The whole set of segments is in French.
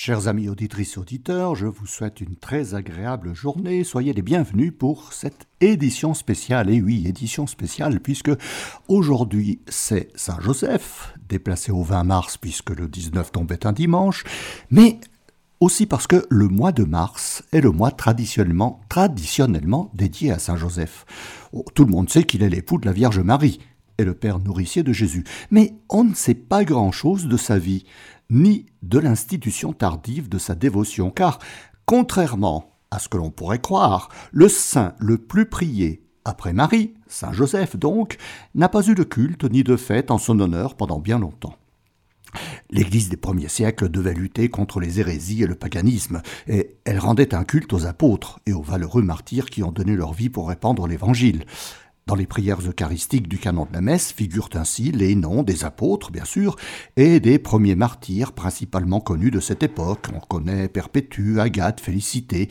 Chers amis auditrices auditeurs, je vous souhaite une très agréable journée. Soyez les bienvenus pour cette édition spéciale. Et oui, édition spéciale, puisque aujourd'hui c'est Saint-Joseph, déplacé au 20 mars, puisque le 19 tombait un dimanche, mais aussi parce que le mois de mars est le mois traditionnellement, traditionnellement dédié à Saint-Joseph. Oh, tout le monde sait qu'il est l'époux de la Vierge Marie et le père nourricier de Jésus, mais on ne sait pas grand-chose de sa vie ni de l'institution tardive de sa dévotion, car, contrairement à ce que l'on pourrait croire, le saint le plus prié après Marie, Saint Joseph donc, n'a pas eu de culte ni de fête en son honneur pendant bien longtemps. L'Église des premiers siècles devait lutter contre les hérésies et le paganisme, et elle rendait un culte aux apôtres et aux valeureux martyrs qui ont donné leur vie pour répandre l'Évangile. Dans les prières eucharistiques du canon de la messe figurent ainsi les noms des apôtres, bien sûr, et des premiers martyrs principalement connus de cette époque. On connaît Perpétue, Agathe, Félicité.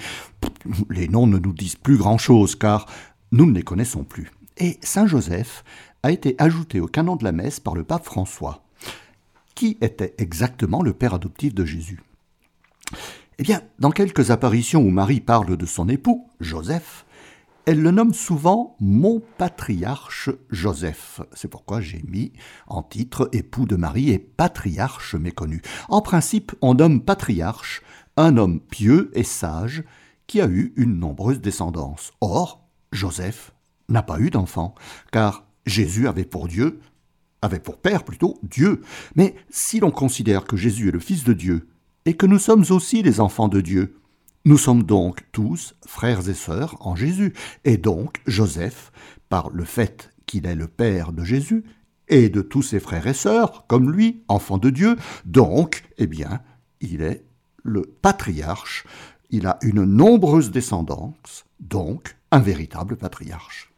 Les noms ne nous disent plus grand-chose, car nous ne les connaissons plus. Et Saint Joseph a été ajouté au canon de la messe par le pape François. Qui était exactement le père adoptif de Jésus? Eh bien, dans quelques apparitions où Marie parle de son époux, Joseph, elle le nomme souvent mon patriarche Joseph. C'est pourquoi j'ai mis en titre époux de Marie et patriarche méconnu. En principe, on nomme patriarche un homme pieux et sage qui a eu une nombreuse descendance. Or, Joseph n'a pas eu d'enfant, car Jésus avait pour Dieu, avait pour père plutôt Dieu. Mais si l'on considère que Jésus est le Fils de Dieu, et que nous sommes aussi les enfants de Dieu, nous sommes donc tous frères et sœurs en Jésus, et donc Joseph, par le fait qu'il est le Père de Jésus, et de tous ses frères et sœurs, comme lui, enfant de Dieu, donc, eh bien, il est le patriarche, il a une nombreuse descendance, donc un véritable patriarche.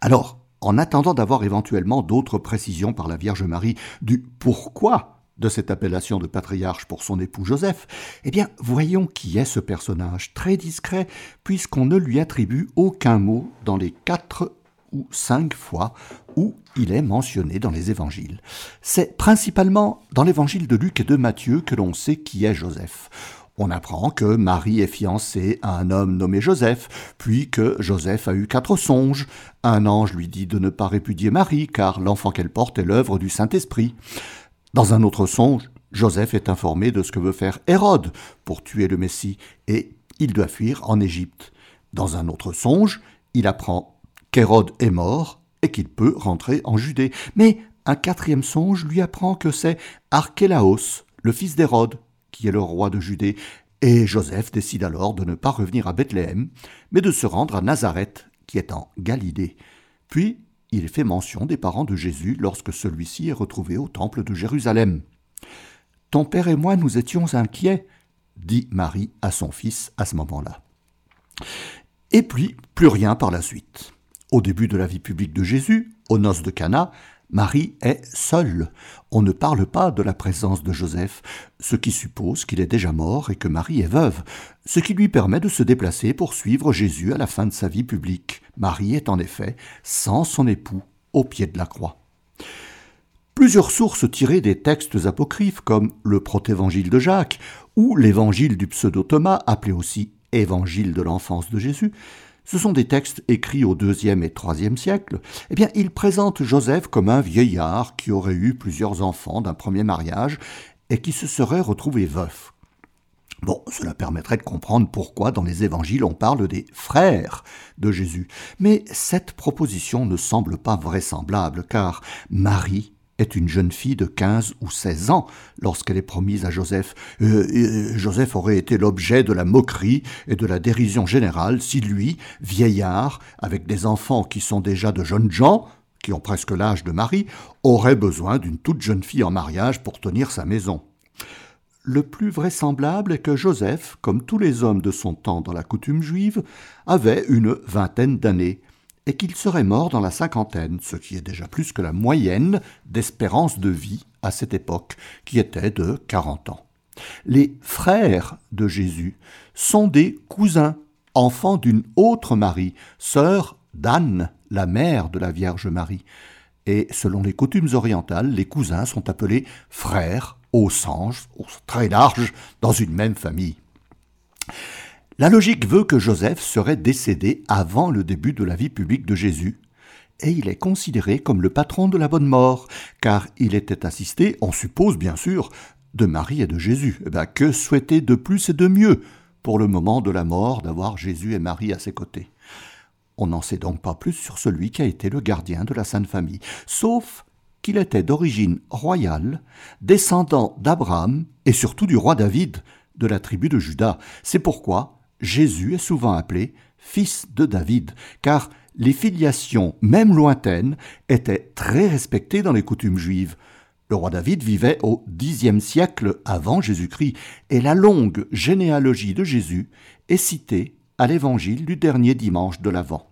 Alors, en attendant d'avoir éventuellement d'autres précisions par la Vierge Marie du pourquoi de cette appellation de patriarche pour son époux Joseph, eh bien, voyons qui est ce personnage, très discret, puisqu'on ne lui attribue aucun mot dans les quatre ou cinq fois où il est mentionné dans les évangiles. C'est principalement dans l'évangile de Luc et de Matthieu que l'on sait qui est Joseph. On apprend que Marie est fiancée à un homme nommé Joseph, puis que Joseph a eu quatre songes. Un ange lui dit de ne pas répudier Marie, car l'enfant qu'elle porte est l'œuvre du Saint-Esprit. Dans un autre songe, Joseph est informé de ce que veut faire Hérode pour tuer le Messie, et il doit fuir en Égypte. Dans un autre songe, il apprend qu'Hérode est mort et qu'il peut rentrer en Judée. Mais un quatrième songe lui apprend que c'est Archélaos, le fils d'Hérode, qui est le roi de Judée, et Joseph décide alors de ne pas revenir à Bethléem, mais de se rendre à Nazareth, qui est en Galilée. Puis il fait mention des parents de Jésus lorsque celui-ci est retrouvé au temple de Jérusalem. Ton père et moi nous étions inquiets, dit Marie à son fils à ce moment-là. Et puis, plus rien par la suite. Au début de la vie publique de Jésus, aux noces de Cana, Marie est seule. On ne parle pas de la présence de Joseph, ce qui suppose qu'il est déjà mort et que Marie est veuve, ce qui lui permet de se déplacer pour suivre Jésus à la fin de sa vie publique. Marie est en effet sans son époux au pied de la croix. Plusieurs sources tirées des textes apocryphes comme le protévangile de Jacques ou l'évangile du pseudo-Thomas, appelé aussi évangile de l'enfance de Jésus, ce sont des textes écrits au deuxième et troisième siècle. Eh bien, ils présentent Joseph comme un vieillard qui aurait eu plusieurs enfants d'un premier mariage et qui se serait retrouvé veuf. Bon, cela permettrait de comprendre pourquoi dans les évangiles on parle des frères de Jésus. Mais cette proposition ne semble pas vraisemblable, car Marie est une jeune fille de 15 ou 16 ans lorsqu'elle est promise à Joseph. Euh, euh, Joseph aurait été l'objet de la moquerie et de la dérision générale si lui, vieillard, avec des enfants qui sont déjà de jeunes gens, qui ont presque l'âge de Marie, aurait besoin d'une toute jeune fille en mariage pour tenir sa maison. Le plus vraisemblable est que Joseph, comme tous les hommes de son temps dans la coutume juive, avait une vingtaine d'années, et qu'il serait mort dans la cinquantaine, ce qui est déjà plus que la moyenne d'espérance de vie à cette époque, qui était de quarante ans. Les frères de Jésus sont des cousins, enfants d'une autre Marie, sœur d'Anne, la mère de la Vierge Marie. Et selon les coutumes orientales, les cousins sont appelés frères au sens très large dans une même famille. La logique veut que Joseph serait décédé avant le début de la vie publique de Jésus, et il est considéré comme le patron de la bonne mort, car il était assisté, on suppose bien sûr, de Marie et de Jésus. Eh ben, que souhaiter de plus et de mieux pour le moment de la mort d'avoir Jésus et Marie à ses côtés? On n'en sait donc pas plus sur celui qui a été le gardien de la Sainte Famille, sauf qu'il était d'origine royale, descendant d'Abraham et surtout du roi David, de la tribu de Juda. C'est pourquoi Jésus est souvent appelé fils de David, car les filiations, même lointaines, étaient très respectées dans les coutumes juives. Le roi David vivait au Xe siècle avant Jésus-Christ, et la longue généalogie de Jésus est citée à l'évangile du dernier dimanche de l'Avent.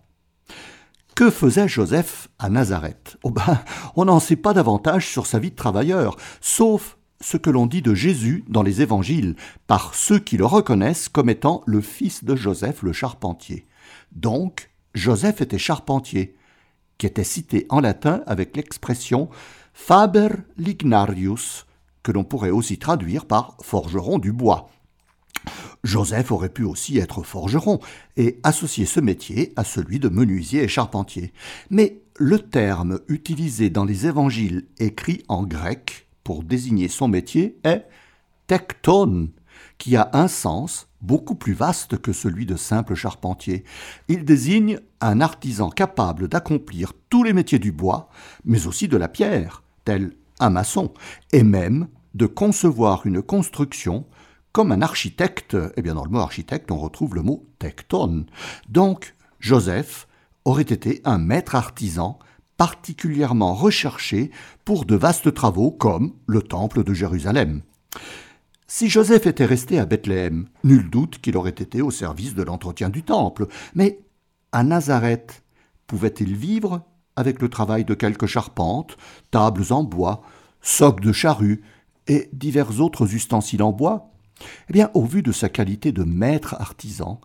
Que faisait Joseph à Nazareth? Oh ben, On n'en sait pas davantage sur sa vie de travailleur, sauf ce que l'on dit de Jésus dans les évangiles, par ceux qui le reconnaissent comme étant le fils de Joseph le charpentier. Donc, Joseph était charpentier, qui était cité en latin avec l'expression faber lignarius, que l'on pourrait aussi traduire par forgeron du bois. Joseph aurait pu aussi être forgeron et associer ce métier à celui de menuisier et charpentier. Mais le terme utilisé dans les évangiles écrits en grec pour désigner son métier est tecton, qui a un sens beaucoup plus vaste que celui de simple charpentier. Il désigne un artisan capable d'accomplir tous les métiers du bois, mais aussi de la pierre, tel un maçon, et même de concevoir une construction comme un architecte. Eh bien, dans le mot architecte, on retrouve le mot tecton. Donc, Joseph aurait été un maître artisan particulièrement recherché pour de vastes travaux comme le temple de Jérusalem. Si Joseph était resté à Bethléem, nul doute qu'il aurait été au service de l'entretien du temple, mais à Nazareth, pouvait-il vivre avec le travail de quelques charpentes, tables en bois, socs de charrue et divers autres ustensiles en bois? Eh bien, au vu de sa qualité de maître artisan,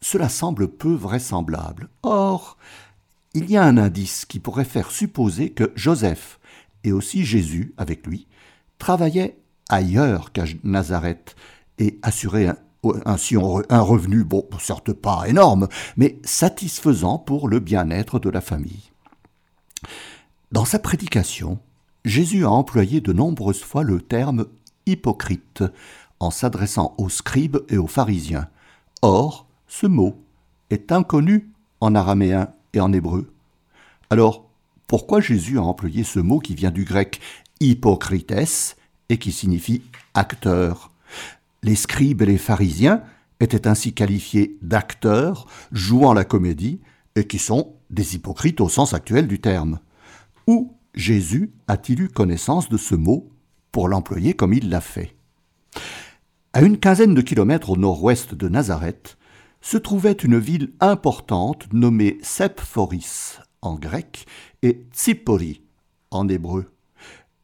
cela semble peu vraisemblable. Or, il y a un indice qui pourrait faire supposer que Joseph, et aussi Jésus avec lui, travaillaient ailleurs qu'à Nazareth et assuraient ainsi un revenu, bon, certes pas énorme, mais satisfaisant pour le bien-être de la famille. Dans sa prédication, Jésus a employé de nombreuses fois le terme hypocrite en s'adressant aux scribes et aux pharisiens. Or, ce mot est inconnu en araméen et en hébreu. Alors, pourquoi Jésus a employé ce mot qui vient du grec hypocrites et qui signifie acteur? Les scribes et les pharisiens étaient ainsi qualifiés d'acteurs jouant la comédie et qui sont des hypocrites au sens actuel du terme. Où Jésus a-t-il eu connaissance de ce mot pour l'employer comme il l'a fait? À une quinzaine de kilomètres au nord-ouest de Nazareth, se trouvait une ville importante nommée Sepphoris en grec et Tsipori en hébreu.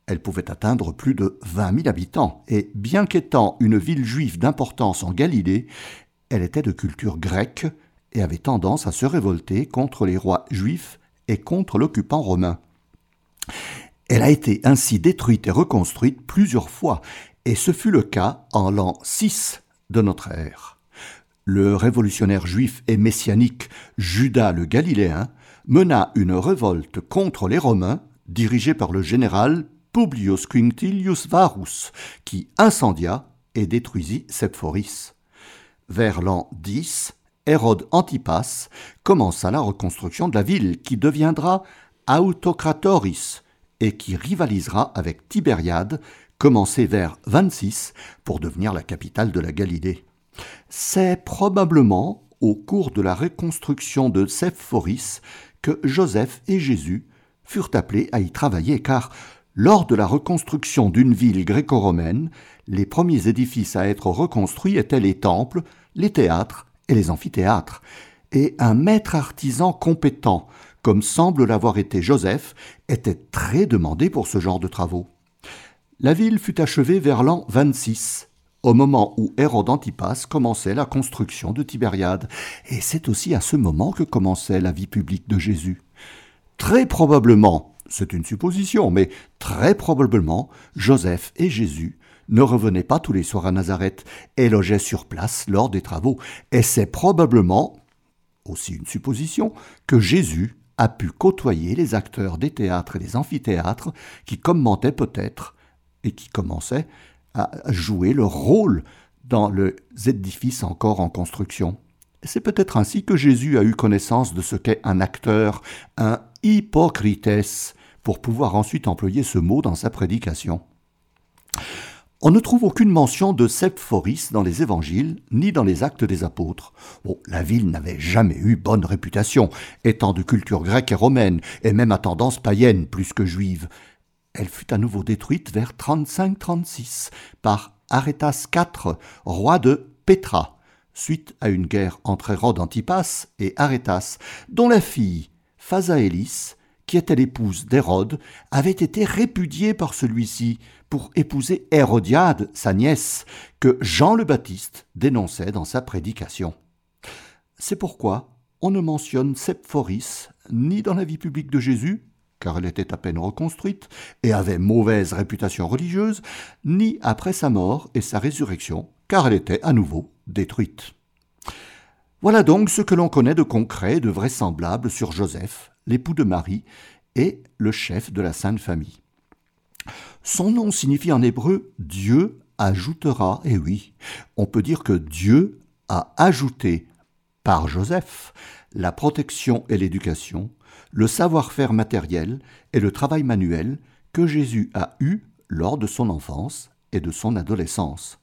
Elle pouvait atteindre plus de vingt mille habitants, et bien qu'étant une ville juive d'importance en Galilée, elle était de culture grecque et avait tendance à se révolter contre les rois juifs et contre l'occupant romain. Elle a été ainsi détruite et reconstruite plusieurs fois, et ce fut le cas en l'an 6 de notre ère le révolutionnaire juif et messianique Judas le Galiléen mena une révolte contre les Romains dirigée par le général Publius Quinctilius Varus, qui incendia et détruisit Sepphoris. Vers l'an 10, Hérode Antipas commença la reconstruction de la ville qui deviendra Autocratoris et qui rivalisera avec Tibériade, commencée vers 26 pour devenir la capitale de la Galilée. C'est probablement au cours de la reconstruction de Sepphoris que Joseph et Jésus furent appelés à y travailler car lors de la reconstruction d'une ville gréco-romaine, les premiers édifices à être reconstruits étaient les temples, les théâtres et les amphithéâtres. Et un maître artisan compétent, comme semble l'avoir été Joseph, était très demandé pour ce genre de travaux. La ville fut achevée vers l'an 26 au moment où Hérode Antipas commençait la construction de Tibériade, et c'est aussi à ce moment que commençait la vie publique de Jésus. Très probablement, c'est une supposition, mais très probablement, Joseph et Jésus ne revenait pas tous les soirs à Nazareth et logeait sur place lors des travaux. Et c'est probablement, aussi une supposition, que Jésus a pu côtoyer les acteurs des théâtres et des amphithéâtres qui commentaient peut-être et qui commençaient à jouer leur rôle dans les édifices encore en construction. C'est peut-être ainsi que Jésus a eu connaissance de ce qu'est un acteur, un hypocrites, pour pouvoir ensuite employer ce mot dans sa prédication. On ne trouve aucune mention de Sephoris dans les évangiles, ni dans les actes des apôtres. la ville n'avait jamais eu bonne réputation, étant de culture grecque et romaine, et même à tendance païenne plus que juive. Elle fut à nouveau détruite vers 35-36 par Arétas IV, roi de Pétra, suite à une guerre entre Hérode Antipas et Arétas, dont la fille, Phasaélis, qui était l'épouse d'Hérode, avait été répudiée par celui-ci pour épouser Hérodiade, sa nièce, que Jean le Baptiste dénonçait dans sa prédication. C'est pourquoi on ne mentionne Sephoris ni dans la vie publique de Jésus, car elle était à peine reconstruite et avait mauvaise réputation religieuse, ni après sa mort et sa résurrection, car elle était à nouveau détruite. Voilà donc ce que l'on connaît de concret et de vraisemblable sur Joseph, l'époux de Marie, et le chef de la Sainte Famille. Son nom signifie en hébreu Dieu ajoutera, et oui, on peut dire que Dieu a ajouté par Joseph la protection et l'éducation, le savoir-faire matériel et le travail manuel que Jésus a eu lors de son enfance et de son adolescence.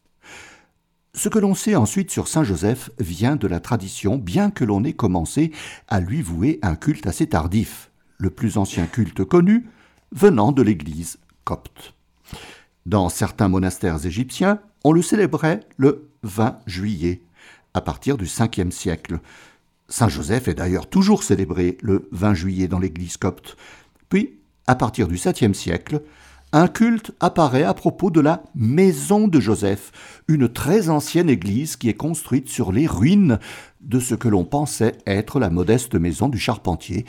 Ce que l'on sait ensuite sur Saint Joseph vient de la tradition, bien que l'on ait commencé à lui vouer un culte assez tardif, le plus ancien culte connu venant de l'Église copte. Dans certains monastères égyptiens, on le célébrait le 20 juillet, à partir du 5e siècle. Saint Joseph est d'ailleurs toujours célébré le 20 juillet dans l'Église copte. Puis, à partir du 7e siècle, un culte apparaît à propos de la maison de Joseph, une très ancienne église qui est construite sur les ruines de ce que l'on pensait être la modeste maison du charpentier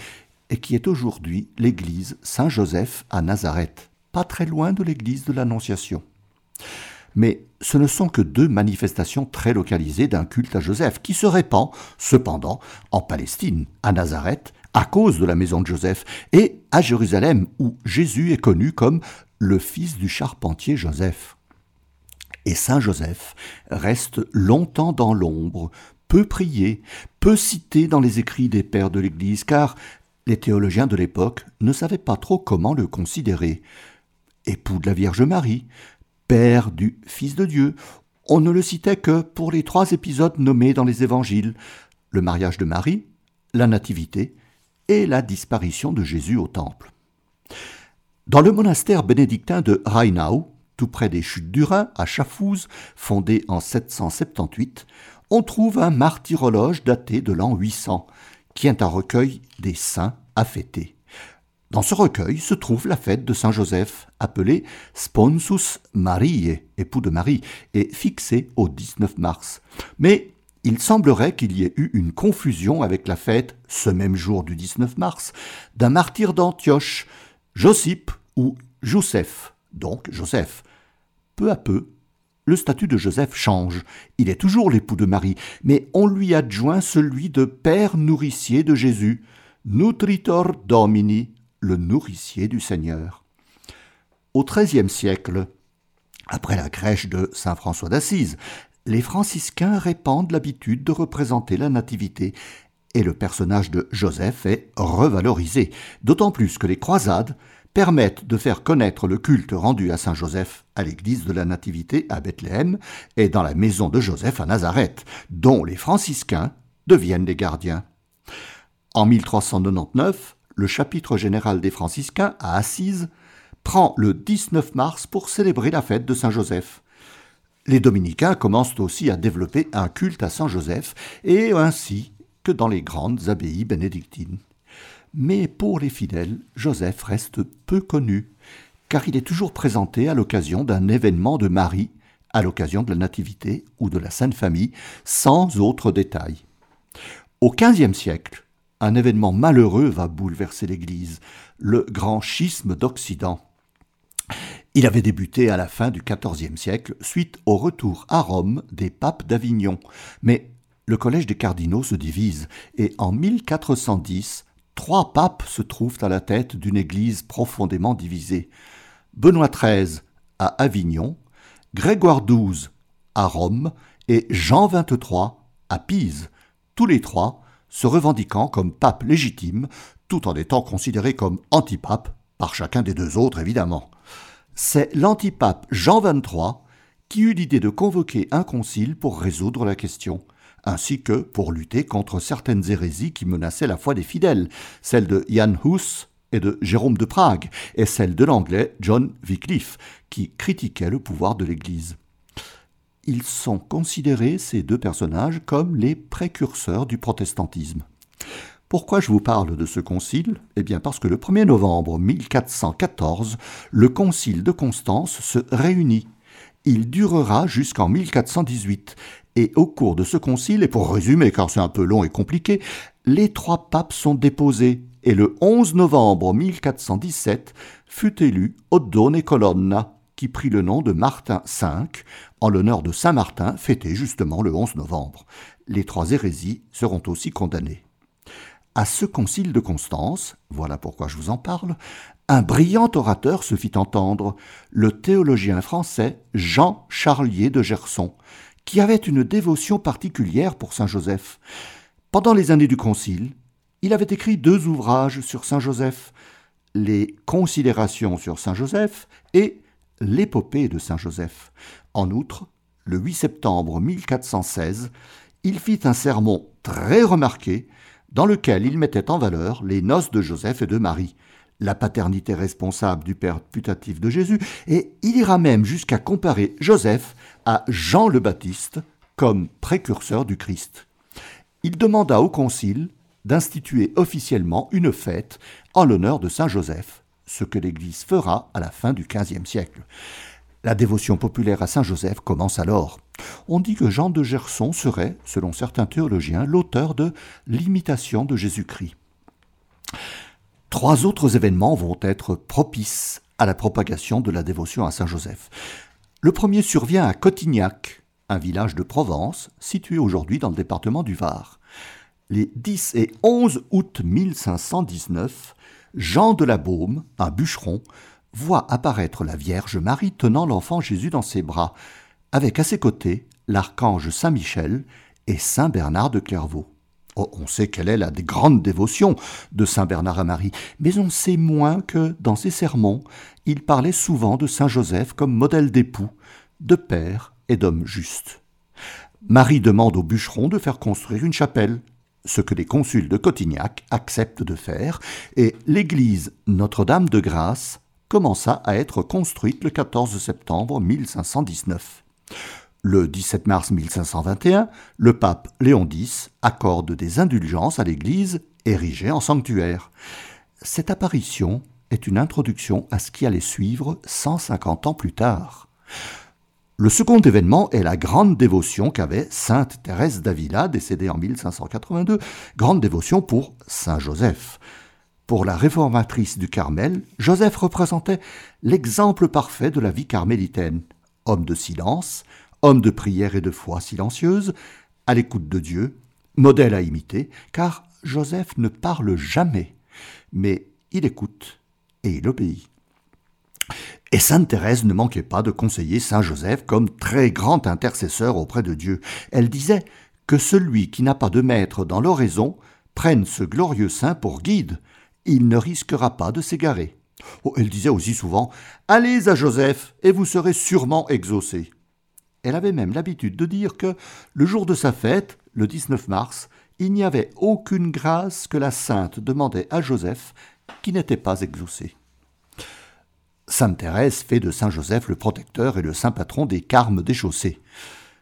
et qui est aujourd'hui l'église Saint-Joseph à Nazareth, pas très loin de l'église de l'Annonciation. Mais ce ne sont que deux manifestations très localisées d'un culte à Joseph qui se répand, cependant, en Palestine, à Nazareth, à cause de la maison de Joseph, et à Jérusalem, où Jésus est connu comme le fils du charpentier Joseph. Et Saint Joseph reste longtemps dans l'ombre, peu prié, peu cité dans les écrits des pères de l'Église, car les théologiens de l'époque ne savaient pas trop comment le considérer. Époux de la Vierge Marie, père du Fils de Dieu, on ne le citait que pour les trois épisodes nommés dans les évangiles, le mariage de Marie, la nativité et la disparition de Jésus au temple. Dans le monastère bénédictin de Rheinau, tout près des chutes du Rhin, à Schaffhouse, fondé en 778, on trouve un martyrologe daté de l'an 800, qui est un recueil des saints à fêter. Dans ce recueil se trouve la fête de Saint Joseph, appelée Sponsus Mariae, époux de Marie, et fixée au 19 mars. Mais il semblerait qu'il y ait eu une confusion avec la fête, ce même jour du 19 mars, d'un martyr d'Antioche, Josip ou Joseph, donc Joseph. Peu à peu, le statut de Joseph change. Il est toujours l'époux de Marie, mais on lui adjoint celui de père nourricier de Jésus, Nutritor Domini, le nourricier du Seigneur. Au XIIIe siècle, après la crèche de saint François d'Assise, les franciscains répandent l'habitude de représenter la Nativité et le personnage de Joseph est revalorisé, d'autant plus que les croisades permettent de faire connaître le culte rendu à Saint Joseph à l'église de la Nativité à Bethléem et dans la maison de Joseph à Nazareth, dont les franciscains deviennent les gardiens. En 1399, le chapitre général des franciscains à Assise prend le 19 mars pour célébrer la fête de Saint Joseph. Les dominicains commencent aussi à développer un culte à Saint Joseph et ainsi que dans les grandes abbayes bénédictines. Mais pour les fidèles, Joseph reste peu connu, car il est toujours présenté à l'occasion d'un événement de Marie, à l'occasion de la Nativité ou de la Sainte Famille, sans autre détail. Au XVe siècle, un événement malheureux va bouleverser l'Église, le grand schisme d'Occident. Il avait débuté à la fin du XIVe siècle suite au retour à Rome des papes d'Avignon. Mais le collège des cardinaux se divise et en 1410, trois papes se trouvent à la tête d'une église profondément divisée. Benoît XIII à Avignon, Grégoire XII à Rome et Jean XXIII à Pise, tous les trois se revendiquant comme papes légitimes, tout en étant considérés comme antipapes par chacun des deux autres évidemment. C'est l'antipape Jean XXIII qui eut l'idée de convoquer un concile pour résoudre la question, ainsi que pour lutter contre certaines hérésies qui menaçaient la foi des fidèles, celle de Jan Hus et de Jérôme de Prague, et celle de l'anglais John Wycliffe, qui critiquait le pouvoir de l'Église. Ils sont considérés, ces deux personnages, comme les précurseurs du protestantisme. Pourquoi je vous parle de ce concile? Eh bien parce que le 1er novembre 1414, le concile de Constance se réunit. Il durera jusqu'en 1418, et au cours de ce concile, et pour résumer car c'est un peu long et compliqué, les trois papes sont déposés, et le 11 novembre 1417 fut élu Oddone Colonna, qui prit le nom de Martin V, en l'honneur de Saint Martin, fêté justement le 11 novembre. Les trois hérésies seront aussi condamnées. À ce concile de Constance, voilà pourquoi je vous en parle, un brillant orateur se fit entendre, le théologien français Jean Charlier de Gerson, qui avait une dévotion particulière pour Saint Joseph. Pendant les années du concile, il avait écrit deux ouvrages sur Saint Joseph, les Considérations sur Saint Joseph et L'épopée de Saint Joseph. En outre, le 8 septembre 1416, il fit un sermon très remarqué dans lequel il mettait en valeur les noces de Joseph et de Marie, la paternité responsable du Père putatif de Jésus, et il ira même jusqu'à comparer Joseph à Jean le Baptiste comme précurseur du Christ. Il demanda au Concile d'instituer officiellement une fête en l'honneur de Saint Joseph, ce que l'Église fera à la fin du XVe siècle. La dévotion populaire à Saint Joseph commence alors. On dit que Jean de Gerson serait, selon certains théologiens, l'auteur de l'imitation de Jésus-Christ. Trois autres événements vont être propices à la propagation de la dévotion à Saint Joseph. Le premier survient à Cotignac, un village de Provence situé aujourd'hui dans le département du Var. Les 10 et 11 août 1519, Jean de la Baume, un bûcheron, voit apparaître la Vierge Marie tenant l'enfant Jésus dans ses bras, avec à ses côtés l'archange Saint Michel et Saint Bernard de Clairvaux. Oh, on sait quelle est la grande dévotion de Saint Bernard à Marie, mais on sait moins que, dans ses sermons, il parlait souvent de Saint Joseph comme modèle d'époux, de père et d'homme juste. Marie demande au bûcheron de faire construire une chapelle, ce que les consuls de Cotignac acceptent de faire, et l'église Notre-Dame de Grâce commença à être construite le 14 septembre 1519. Le 17 mars 1521, le pape Léon X accorde des indulgences à l'Église érigée en sanctuaire. Cette apparition est une introduction à ce qui allait suivre 150 ans plus tard. Le second événement est la grande dévotion qu'avait sainte Thérèse d'Avila, décédée en 1582, grande dévotion pour Saint Joseph. Pour la réformatrice du Carmel, Joseph représentait l'exemple parfait de la vie carmélitaine. Homme de silence, homme de prière et de foi silencieuse, à l'écoute de Dieu, modèle à imiter, car Joseph ne parle jamais, mais il écoute et il obéit. Et Sainte Thérèse ne manquait pas de conseiller Saint Joseph comme très grand intercesseur auprès de Dieu. Elle disait que celui qui n'a pas de maître dans l'oraison prenne ce glorieux saint pour guide, il ne risquera pas de s'égarer. Oh, elle disait aussi souvent Allez à Joseph, et vous serez sûrement exaucé. Elle avait même l'habitude de dire que, le jour de sa fête, le 19 mars, il n'y avait aucune grâce que la sainte demandait à Joseph qui n'était pas exaucée. Sainte Thérèse fait de Saint Joseph le protecteur et le saint patron des carmes déchaussés.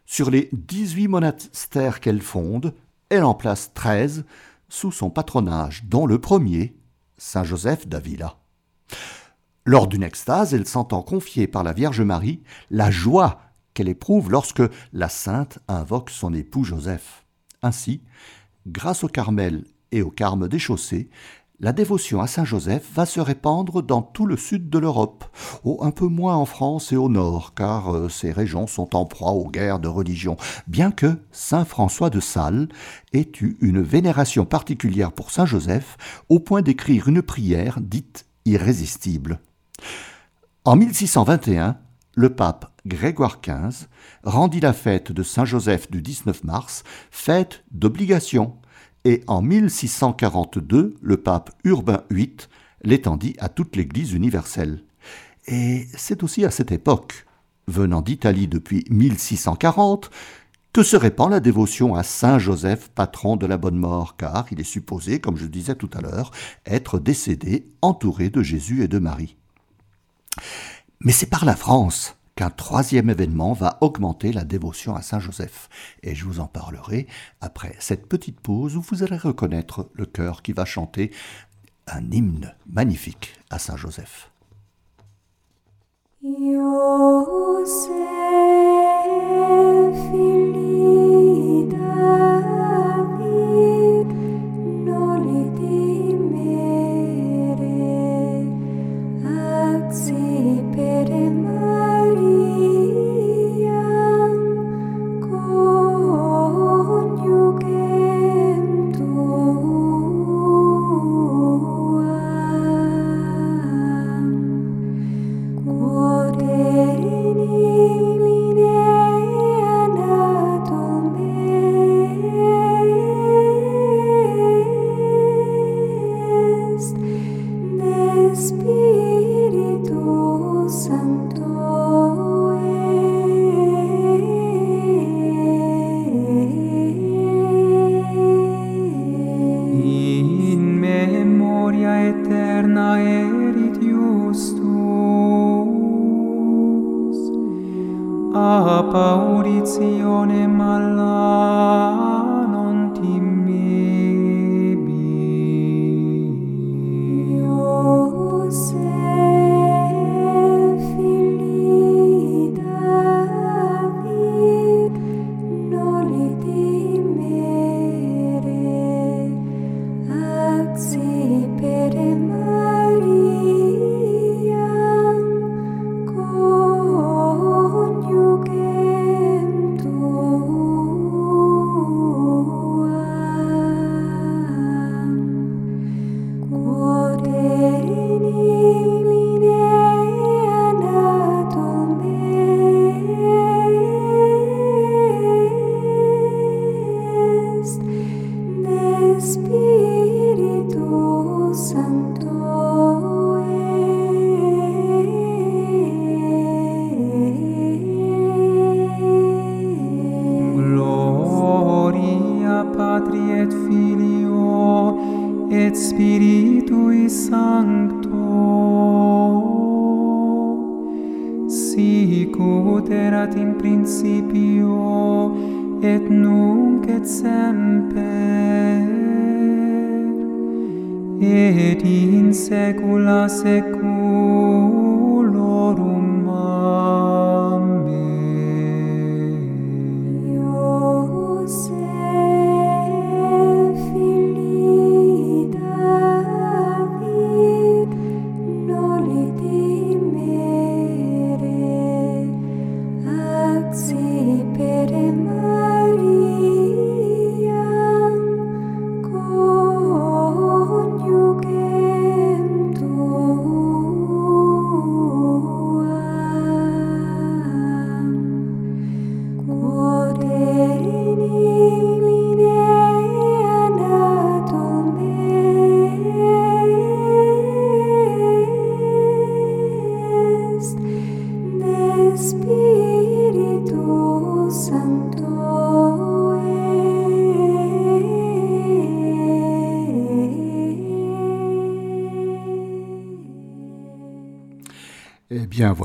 Sur les 18 monastères qu'elle fonde, elle en place 13 sous son patronage, dont le premier Saint Joseph d'Avila. Lors d'une extase, elle s'entend confier par la Vierge Marie la joie qu'elle éprouve lorsque la sainte invoque son époux Joseph. Ainsi, grâce au Carmel et au Carme des chaussées, la dévotion à Saint Joseph va se répandre dans tout le sud de l'Europe, un peu moins en France et au nord, car euh, ces régions sont en proie aux guerres de religion, bien que Saint François de Sales ait eu une vénération particulière pour Saint Joseph, au point d'écrire une prière dite irrésistible. En 1621, le pape Grégoire XV rendit la fête de Saint Joseph du 19 mars fête d'obligation et en 1642, le pape Urbain VIII l'étendit à toute l'Église universelle. Et c'est aussi à cette époque, venant d'Italie depuis 1640, que se répand la dévotion à Saint Joseph, patron de la bonne mort, car il est supposé, comme je disais tout à l'heure, être décédé entouré de Jésus et de Marie. Mais c'est par la France qu'un troisième événement va augmenter la dévotion à Saint Joseph. Et je vous en parlerai après cette petite pause où vous allez reconnaître le chœur qui va chanter un hymne magnifique à Saint Joseph. a pauritione mala non timmi et in saecula saeculorum.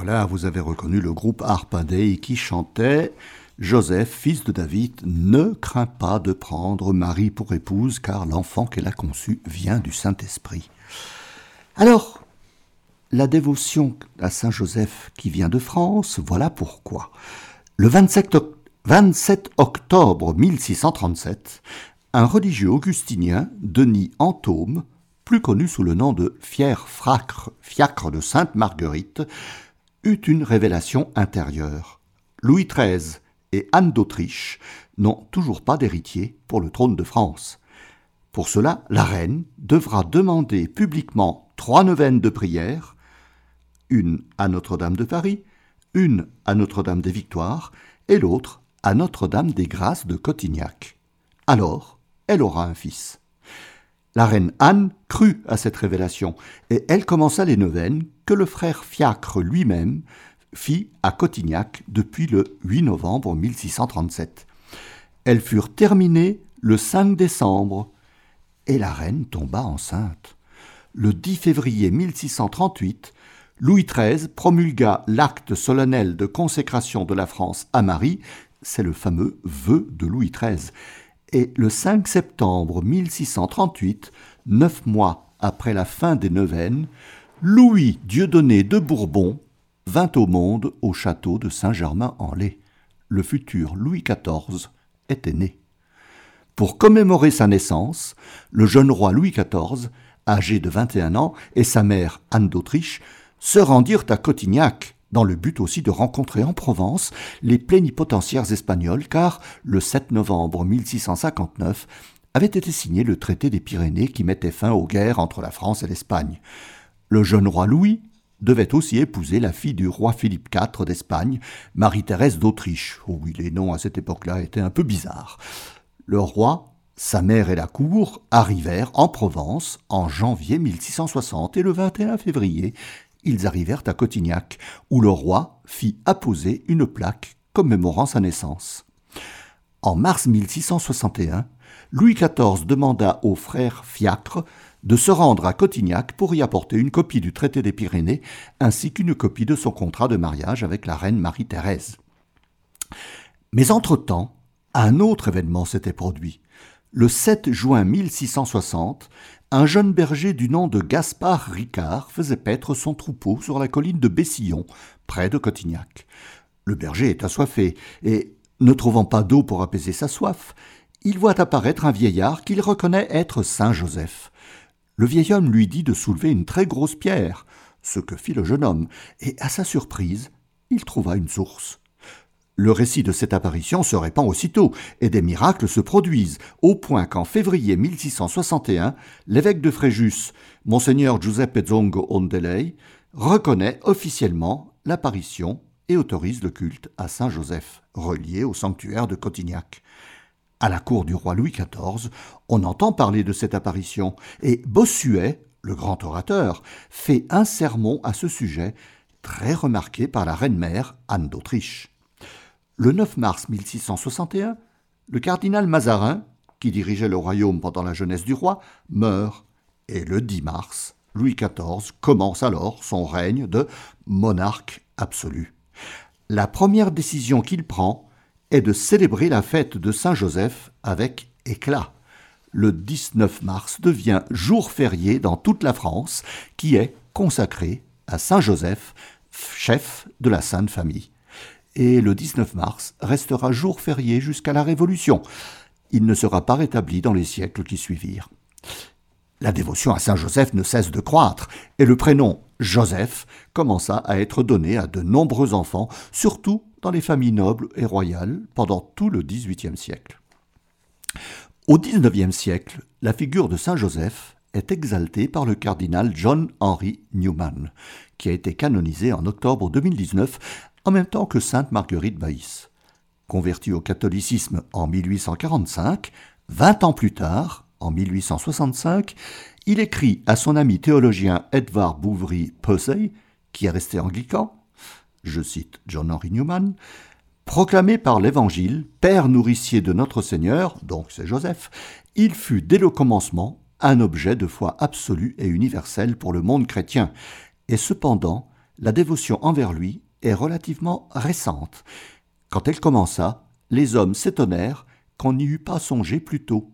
Voilà, vous avez reconnu le groupe Arpadei qui chantait Joseph, fils de David, ne crains pas de prendre Marie pour épouse, car l'enfant qu'elle a conçu vient du Saint-Esprit. Alors, la dévotion à Saint Joseph qui vient de France, voilà pourquoi. Le 27, 27 octobre 1637, un religieux augustinien, Denis Antôme, plus connu sous le nom de fier fracre, fiacre de Sainte Marguerite, une révélation intérieure. Louis XIII et Anne d'Autriche n'ont toujours pas d'héritier pour le trône de France. Pour cela, la reine devra demander publiquement trois neuvaines de prière, une à Notre-Dame de Paris, une à Notre-Dame des Victoires et l'autre à Notre-Dame des Grâces de Cotignac. Alors, elle aura un fils. La reine Anne crut à cette révélation, et elle commença les neuvaines que le frère Fiacre lui-même fit à Cotignac depuis le 8 novembre 1637. Elles furent terminées le 5 décembre, et la reine tomba enceinte. Le 10 février 1638, Louis XIII promulgua l'acte solennel de consécration de la France à Marie, c'est le fameux vœu de Louis XIII. Et le 5 septembre 1638, neuf mois après la fin des neuvaines, Louis Dieudonné de Bourbon vint au monde au château de Saint-Germain-en-Laye. Le futur Louis XIV était né. Pour commémorer sa naissance, le jeune roi Louis XIV, âgé de 21 ans, et sa mère Anne d'Autriche se rendirent à Cotignac, dans le but aussi de rencontrer en Provence les plénipotentiaires espagnols, car le 7 novembre 1659 avait été signé le traité des Pyrénées qui mettait fin aux guerres entre la France et l'Espagne. Le jeune roi Louis devait aussi épouser la fille du roi Philippe IV d'Espagne, Marie-Thérèse d'Autriche. Oh oui, les noms à cette époque-là étaient un peu bizarres. Le roi, sa mère et la cour arrivèrent en Provence en janvier 1660 et le 21 février ils arrivèrent à Cotignac, où le roi fit apposer une plaque commémorant sa naissance. En mars 1661, Louis XIV demanda au frère Fiacre de se rendre à Cotignac pour y apporter une copie du traité des Pyrénées ainsi qu'une copie de son contrat de mariage avec la reine Marie-Thérèse. Mais entre-temps, un autre événement s'était produit. Le 7 juin 1660, un jeune berger du nom de Gaspard Ricard faisait paître son troupeau sur la colline de Bessillon, près de Cotignac. Le berger est assoiffé, et, ne trouvant pas d'eau pour apaiser sa soif, il voit apparaître un vieillard qu'il reconnaît être Saint Joseph. Le vieil homme lui dit de soulever une très grosse pierre, ce que fit le jeune homme, et à sa surprise, il trouva une source. Le récit de cette apparition se répand aussitôt, et des miracles se produisent, au point qu'en février 1661, l'évêque de Fréjus, Monseigneur Giuseppe Zongo Ondelei, reconnaît officiellement l'apparition et autorise le culte à Saint Joseph, relié au sanctuaire de Cotignac. À la cour du roi Louis XIV, on entend parler de cette apparition, et Bossuet, le grand orateur, fait un sermon à ce sujet, très remarqué par la reine-mère Anne d'Autriche. Le 9 mars 1661, le cardinal Mazarin, qui dirigeait le royaume pendant la jeunesse du roi, meurt, et le 10 mars, Louis XIV commence alors son règne de monarque absolu. La première décision qu'il prend est de célébrer la fête de Saint-Joseph avec éclat. Le 19 mars devient jour férié dans toute la France, qui est consacré à Saint-Joseph, chef de la Sainte Famille et le 19 mars restera jour férié jusqu'à la Révolution. Il ne sera pas rétabli dans les siècles qui suivirent. La dévotion à Saint Joseph ne cesse de croître, et le prénom Joseph commença à être donné à de nombreux enfants, surtout dans les familles nobles et royales, pendant tout le XVIIIe siècle. Au XIXe siècle, la figure de Saint Joseph est exaltée par le cardinal John Henry Newman, qui a été canonisé en octobre 2019 en même temps que sainte Marguerite Baïs. Converti au catholicisme en 1845, vingt ans plus tard, en 1865, il écrit à son ami théologien Edvard Bouvry Pusey, qui est resté anglican, je cite John Henry Newman, Proclamé par l'Évangile, Père nourricier de notre Seigneur, donc c'est Joseph, il fut dès le commencement un objet de foi absolue et universelle pour le monde chrétien, et cependant la dévotion envers lui relativement récente. Quand elle commença, les hommes s'étonnèrent qu'on n'y eût pas songé plus tôt.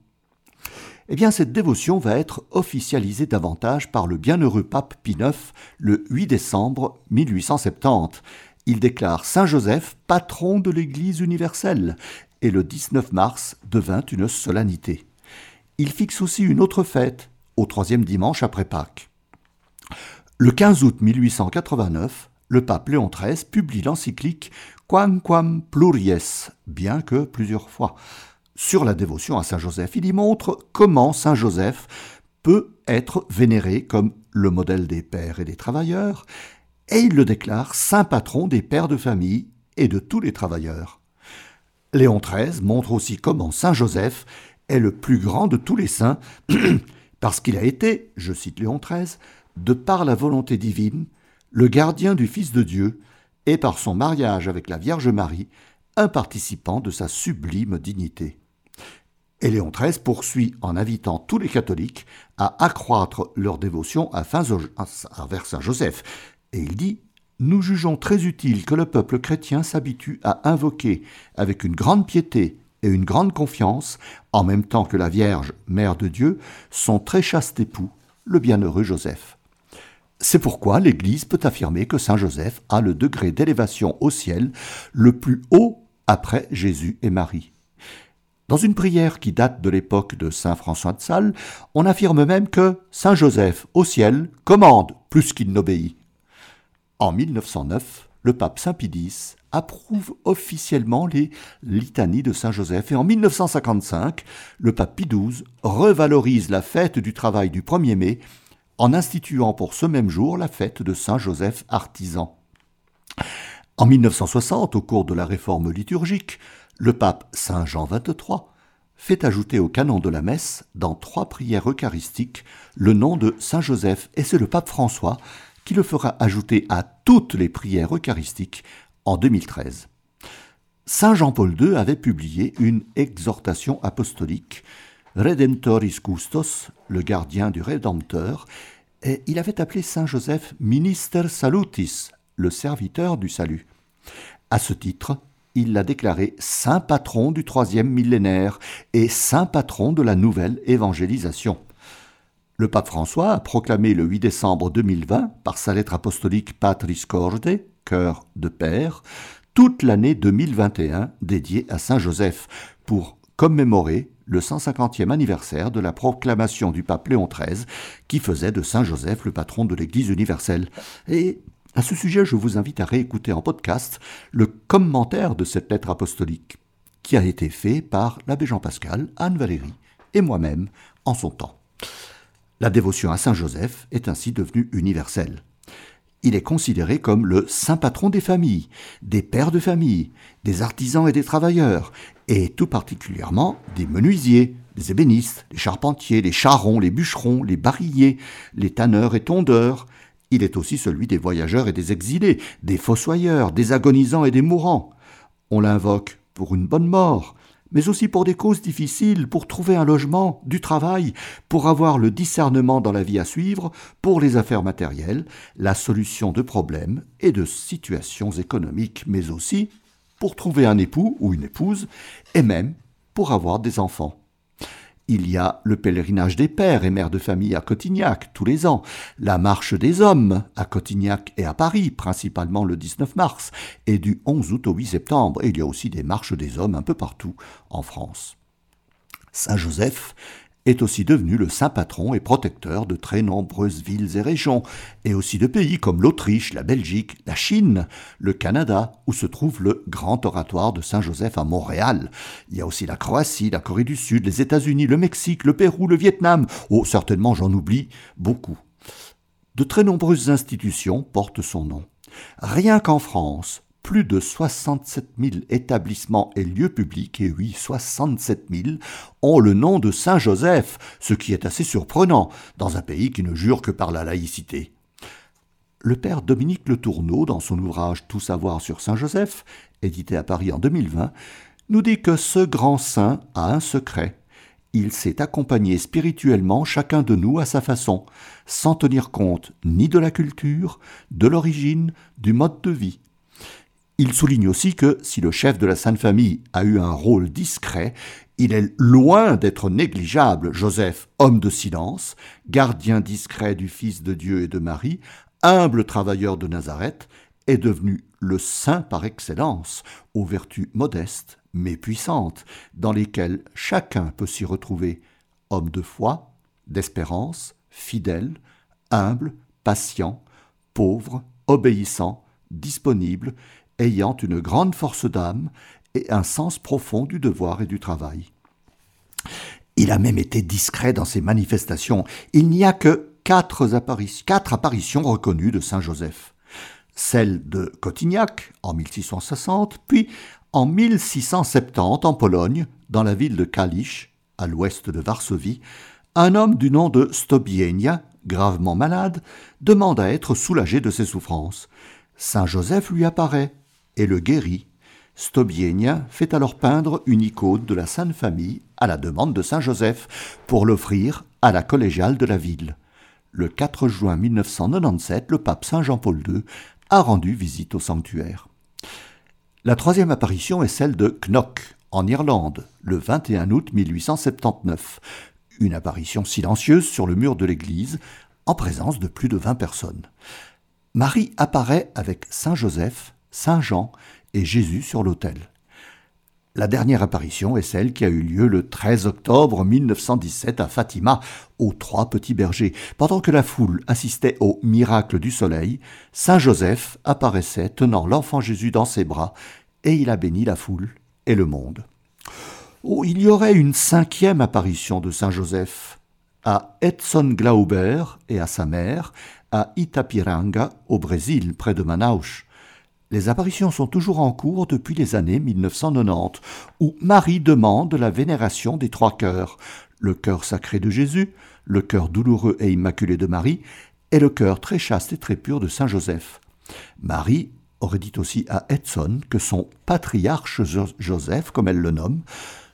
Eh bien, cette dévotion va être officialisée davantage par le bienheureux pape Pie IX le 8 décembre 1870. Il déclare Saint Joseph patron de l'Église universelle, et le 19 mars devint une solennité. Il fixe aussi une autre fête, au troisième dimanche après Pâques. Le 15 août 1889, le pape Léon XIII publie l'encyclique Quamquam Pluries, bien que plusieurs fois, sur la dévotion à Saint Joseph. Il y montre comment Saint Joseph peut être vénéré comme le modèle des pères et des travailleurs, et il le déclare saint patron des pères de famille et de tous les travailleurs. Léon XIII montre aussi comment Saint Joseph est le plus grand de tous les saints, parce qu'il a été, je cite Léon XIII, de par la volonté divine, le gardien du Fils de Dieu, et par son mariage avec la Vierge Marie, un participant de sa sublime dignité. Et Léon XIII poursuit en invitant tous les catholiques à accroître leur dévotion à envers Saint Joseph. Et il dit Nous jugeons très utile que le peuple chrétien s'habitue à invoquer avec une grande piété et une grande confiance, en même temps que la Vierge, Mère de Dieu, son très chaste époux, le bienheureux Joseph. C'est pourquoi l'Église peut affirmer que Saint Joseph a le degré d'élévation au ciel le plus haut après Jésus et Marie. Dans une prière qui date de l'époque de Saint François de Sales, on affirme même que Saint Joseph au ciel commande plus qu'il n'obéit. En 1909, le pape Saint Pie approuve officiellement les litanies de Saint Joseph et en 1955, le pape Pie XII revalorise la fête du travail du 1er mai en instituant pour ce même jour la fête de Saint Joseph artisan. En 1960, au cours de la réforme liturgique, le pape Saint Jean XXIII fait ajouter au canon de la messe, dans trois prières eucharistiques, le nom de Saint Joseph, et c'est le pape François qui le fera ajouter à toutes les prières eucharistiques en 2013. Saint Jean-Paul II avait publié une exhortation apostolique Redemptoris Custos, le gardien du Rédempteur, il avait appelé Saint Joseph Minister Salutis, le serviteur du salut. À ce titre, il l'a déclaré saint patron du troisième millénaire et saint patron de la nouvelle évangélisation. Le pape François a proclamé le 8 décembre 2020, par sa lettre apostolique Patris Corde, cœur de père, toute l'année 2021 dédiée à Saint Joseph, pour commémorer le 150e anniversaire de la proclamation du pape Léon XIII, qui faisait de Saint Joseph le patron de l'Église universelle. Et à ce sujet, je vous invite à réécouter en podcast le commentaire de cette lettre apostolique, qui a été fait par l'abbé Jean-Pascal, Anne Valérie et moi-même en son temps. La dévotion à Saint Joseph est ainsi devenue universelle. Il est considéré comme le saint patron des familles, des pères de famille, des artisans et des travailleurs, et tout particulièrement des menuisiers, des ébénistes, les charpentiers, les charrons, les bûcherons, les barilliers, les tanneurs et tondeurs. Il est aussi celui des voyageurs et des exilés, des fossoyeurs, des agonisants et des mourants. On l'invoque pour une bonne mort, mais aussi pour des causes difficiles, pour trouver un logement, du travail, pour avoir le discernement dans la vie à suivre, pour les affaires matérielles, la solution de problèmes et de situations économiques, mais aussi pour trouver un époux ou une épouse, et même pour avoir des enfants. Il y a le pèlerinage des pères et mères de famille à Cotignac tous les ans, la marche des hommes à Cotignac et à Paris, principalement le 19 mars, et du 11 août au 8 septembre. Il y a aussi des marches des hommes un peu partout en France. Saint-Joseph est aussi devenu le saint patron et protecteur de très nombreuses villes et régions, et aussi de pays comme l'Autriche, la Belgique, la Chine, le Canada, où se trouve le grand oratoire de Saint-Joseph à Montréal. Il y a aussi la Croatie, la Corée du Sud, les États-Unis, le Mexique, le Pérou, le Vietnam. Oh, certainement j'en oublie beaucoup. De très nombreuses institutions portent son nom. Rien qu'en France, plus de 67 000 établissements et lieux publics, et oui, 67 000, ont le nom de Saint Joseph, ce qui est assez surprenant dans un pays qui ne jure que par la laïcité. Le père Dominique Le Tourneau, dans son ouvrage Tout savoir sur Saint Joseph, édité à Paris en 2020, nous dit que ce grand saint a un secret. Il sait accompagner spirituellement chacun de nous à sa façon, sans tenir compte ni de la culture, de l'origine, du mode de vie. Il souligne aussi que si le chef de la Sainte Famille a eu un rôle discret, il est loin d'être négligeable. Joseph, homme de silence, gardien discret du Fils de Dieu et de Marie, humble travailleur de Nazareth, est devenu le saint par excellence, aux vertus modestes mais puissantes, dans lesquelles chacun peut s'y retrouver, homme de foi, d'espérance, fidèle, humble, patient, pauvre, obéissant, disponible, ayant une grande force d'âme et un sens profond du devoir et du travail. Il a même été discret dans ses manifestations. Il n'y a que quatre, apparitions reconnues de Saint Joseph. Celle de Cotignac en 1660, puis en 1670 en Pologne, dans la ville de Kalisz, à l'ouest de Varsovie, un homme du nom de Stobienia, gravement malade, demande à être soulagé de ses souffrances. Saint Joseph lui apparaît et le guérit. Stobienia fait alors peindre une icône de la Sainte Famille à la demande de Saint Joseph pour l'offrir à la collégiale de la ville. Le 4 juin 1997, le pape Saint Jean-Paul II a rendu visite au sanctuaire. La troisième apparition est celle de Knock, en Irlande, le 21 août 1879. Une apparition silencieuse sur le mur de l'église, en présence de plus de vingt personnes. Marie apparaît avec Saint Joseph, Saint Jean et Jésus sur l'autel. La dernière apparition est celle qui a eu lieu le 13 octobre 1917 à Fatima, aux Trois Petits Bergers. Pendant que la foule assistait au miracle du soleil, Saint Joseph apparaissait tenant l'enfant Jésus dans ses bras, et il a béni la foule et le monde. Oh, il y aurait une cinquième apparition de Saint Joseph à Edson Glauber et à sa mère, à Itapiranga, au Brésil, près de Manaus. Les apparitions sont toujours en cours depuis les années 1990, où Marie demande la vénération des trois cœurs, le cœur sacré de Jésus, le cœur douloureux et immaculé de Marie, et le cœur très chaste et très pur de Saint Joseph. Marie aurait dit aussi à Edson que son patriarche Joseph, comme elle le nomme,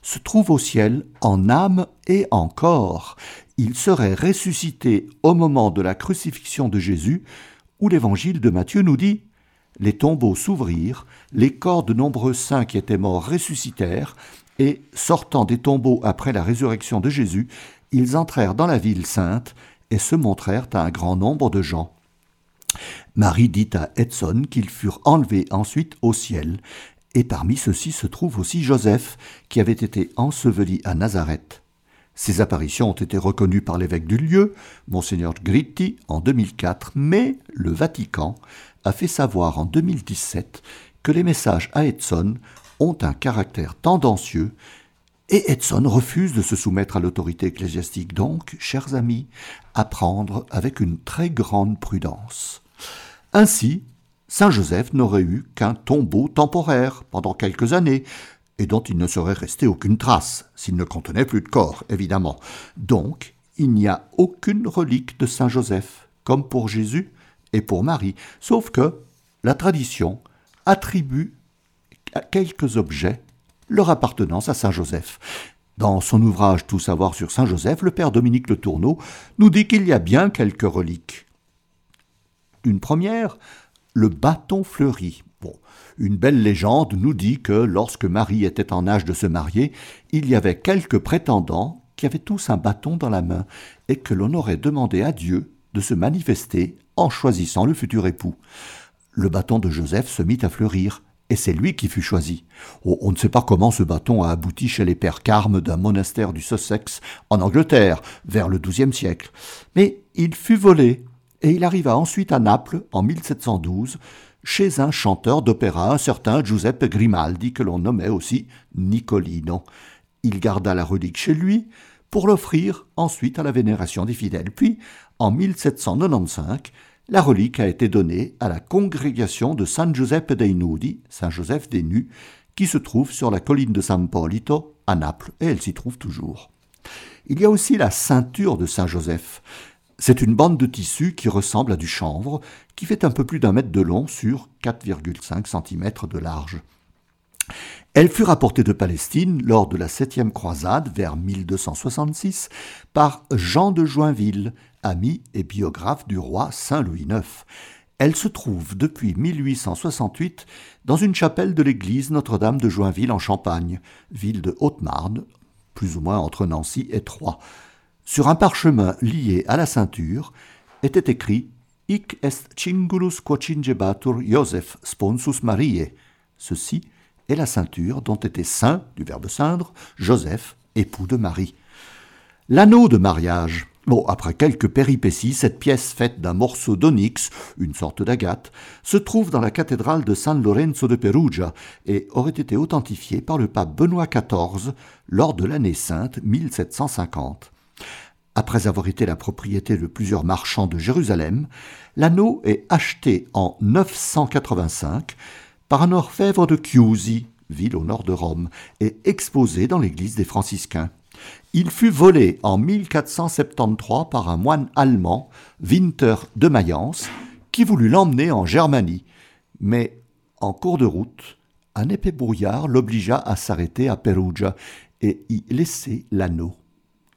se trouve au ciel en âme et en corps. Il serait ressuscité au moment de la crucifixion de Jésus, où l'évangile de Matthieu nous dit les tombeaux s'ouvrirent, les corps de nombreux saints qui étaient morts ressuscitèrent, et, sortant des tombeaux après la résurrection de Jésus, ils entrèrent dans la ville sainte et se montrèrent à un grand nombre de gens. Marie dit à Edson qu'ils furent enlevés ensuite au ciel, et parmi ceux-ci se trouve aussi Joseph, qui avait été enseveli à Nazareth. Ces apparitions ont été reconnues par l'évêque du lieu, Monseigneur Gritti, en 2004, mais le Vatican a fait savoir en 2017 que les messages à Edson ont un caractère tendancieux et Edson refuse de se soumettre à l'autorité ecclésiastique. Donc, chers amis, à prendre avec une très grande prudence. Ainsi, Saint Joseph n'aurait eu qu'un tombeau temporaire pendant quelques années, et dont il ne serait resté aucune trace, s'il ne contenait plus de corps, évidemment. Donc, il n'y a aucune relique de Saint Joseph, comme pour Jésus, pour Marie, sauf que la tradition attribue à quelques objets leur appartenance à Saint Joseph. Dans son ouvrage Tout savoir sur Saint Joseph, le père Dominique Le Tourneau nous dit qu'il y a bien quelques reliques. Une première, le bâton fleuri. Une belle légende nous dit que lorsque Marie était en âge de se marier, il y avait quelques prétendants qui avaient tous un bâton dans la main et que l'on aurait demandé à Dieu de se manifester en choisissant le futur époux. Le bâton de Joseph se mit à fleurir, et c'est lui qui fut choisi. Oh, on ne sait pas comment ce bâton a abouti chez les pères Carmes d'un monastère du Sussex, en Angleterre, vers le XIIe siècle. Mais il fut volé, et il arriva ensuite à Naples, en 1712, chez un chanteur d'opéra, un certain Giuseppe Grimaldi, que l'on nommait aussi Nicolino. Il garda la relique chez lui, pour l'offrir ensuite à la vénération des fidèles. Puis, en 1795, la relique a été donnée à la congrégation de San Giuseppe dei Nudi, Saint Joseph des Nus, qui se trouve sur la colline de San Polito, à Naples, et elle s'y trouve toujours. Il y a aussi la ceinture de Saint Joseph. C'est une bande de tissu qui ressemble à du chanvre, qui fait un peu plus d'un mètre de long sur 4,5 cm de large. Elle fut rapportée de Palestine lors de la septième croisade vers 1266 par Jean de Joinville, ami et biographe du roi Saint Louis IX. Elle se trouve depuis 1868 dans une chapelle de l'église Notre-Dame de Joinville en Champagne, ville de Haute-Marne, plus ou moins entre Nancy et Troyes. Sur un parchemin lié à la ceinture était écrit Hic est cingulus quocingebatur Joseph sponsus Mariae. Ceci et la ceinture dont était saint, du verbe ceindre, Joseph, époux de Marie. L'anneau de mariage, Bon, après quelques péripéties, cette pièce faite d'un morceau d'onyx, une sorte d'agate, se trouve dans la cathédrale de San Lorenzo de Perugia et aurait été authentifiée par le pape Benoît XIV lors de l'année sainte 1750. Après avoir été la propriété de plusieurs marchands de Jérusalem, l'anneau est acheté en 985 par un orfèvre de Chiusi, ville au nord de Rome, et exposé dans l'église des franciscains. Il fut volé en 1473 par un moine allemand, Winter de Mayence, qui voulut l'emmener en Germanie. Mais, en cours de route, un épais brouillard l'obligea à s'arrêter à Perugia et y laisser l'anneau.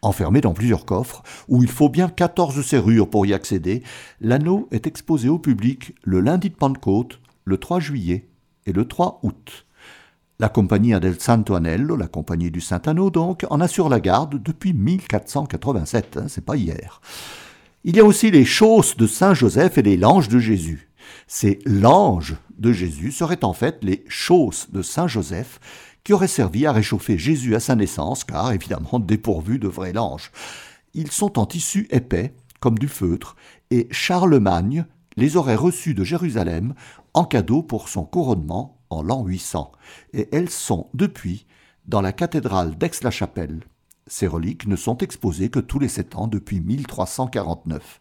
Enfermé dans plusieurs coffres, où il faut bien quatorze serrures pour y accéder, l'anneau est exposé au public le lundi de Pentecôte, le 3 juillet et le 3 août. La compagnie del Santo Anello, la compagnie du Saint-Anneau donc, en assure la garde depuis 1487, hein, c'est pas hier. Il y a aussi les chausses de Saint Joseph et les langes de Jésus. Ces langes de Jésus seraient en fait les chausses de Saint Joseph qui auraient servi à réchauffer Jésus à sa naissance, car évidemment dépourvus de vrais langes. Ils sont en tissu épais, comme du feutre, et Charlemagne les aurait reçus de Jérusalem en cadeau pour son couronnement en l'an 800, et elles sont, depuis, dans la cathédrale d'Aix-la-Chapelle. Ces reliques ne sont exposées que tous les sept ans depuis 1349.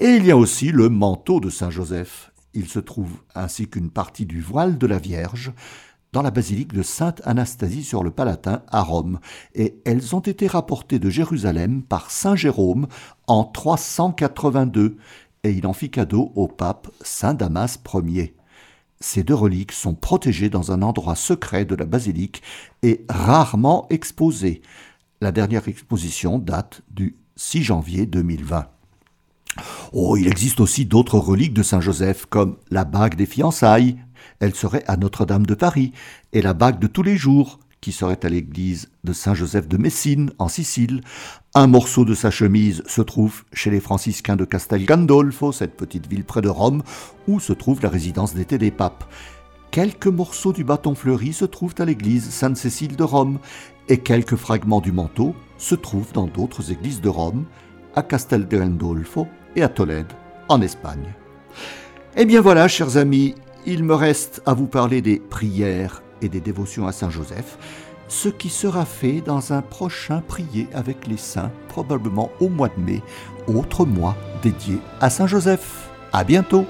Et il y a aussi le manteau de Saint Joseph. Il se trouve, ainsi qu'une partie du voile de la Vierge, dans la basilique de Sainte Anastasie sur le Palatin à Rome, et elles ont été rapportées de Jérusalem par Saint Jérôme en 382, et il en fit cadeau au pape Saint Damas Ier. Ces deux reliques sont protégées dans un endroit secret de la basilique et rarement exposées. La dernière exposition date du 6 janvier 2020. Oh, il existe aussi d'autres reliques de Saint Joseph, comme la bague des fiançailles, elle serait à Notre-Dame de Paris, et la bague de tous les jours, qui serait à l'église de Saint-Joseph de Messine, en Sicile. Un morceau de sa chemise se trouve chez les franciscains de Castel Gandolfo, cette petite ville près de Rome, où se trouve la résidence d'été des papes. Quelques morceaux du bâton fleuri se trouvent à l'église Sainte-Cécile de Rome, et quelques fragments du manteau se trouvent dans d'autres églises de Rome, à Castel Gandolfo et à Tolède, en Espagne. Eh bien voilà, chers amis, il me reste à vous parler des prières et des dévotions à Saint Joseph, ce qui sera fait dans un prochain prier avec les saints, probablement au mois de mai, autre mois dédié à Saint Joseph. À bientôt!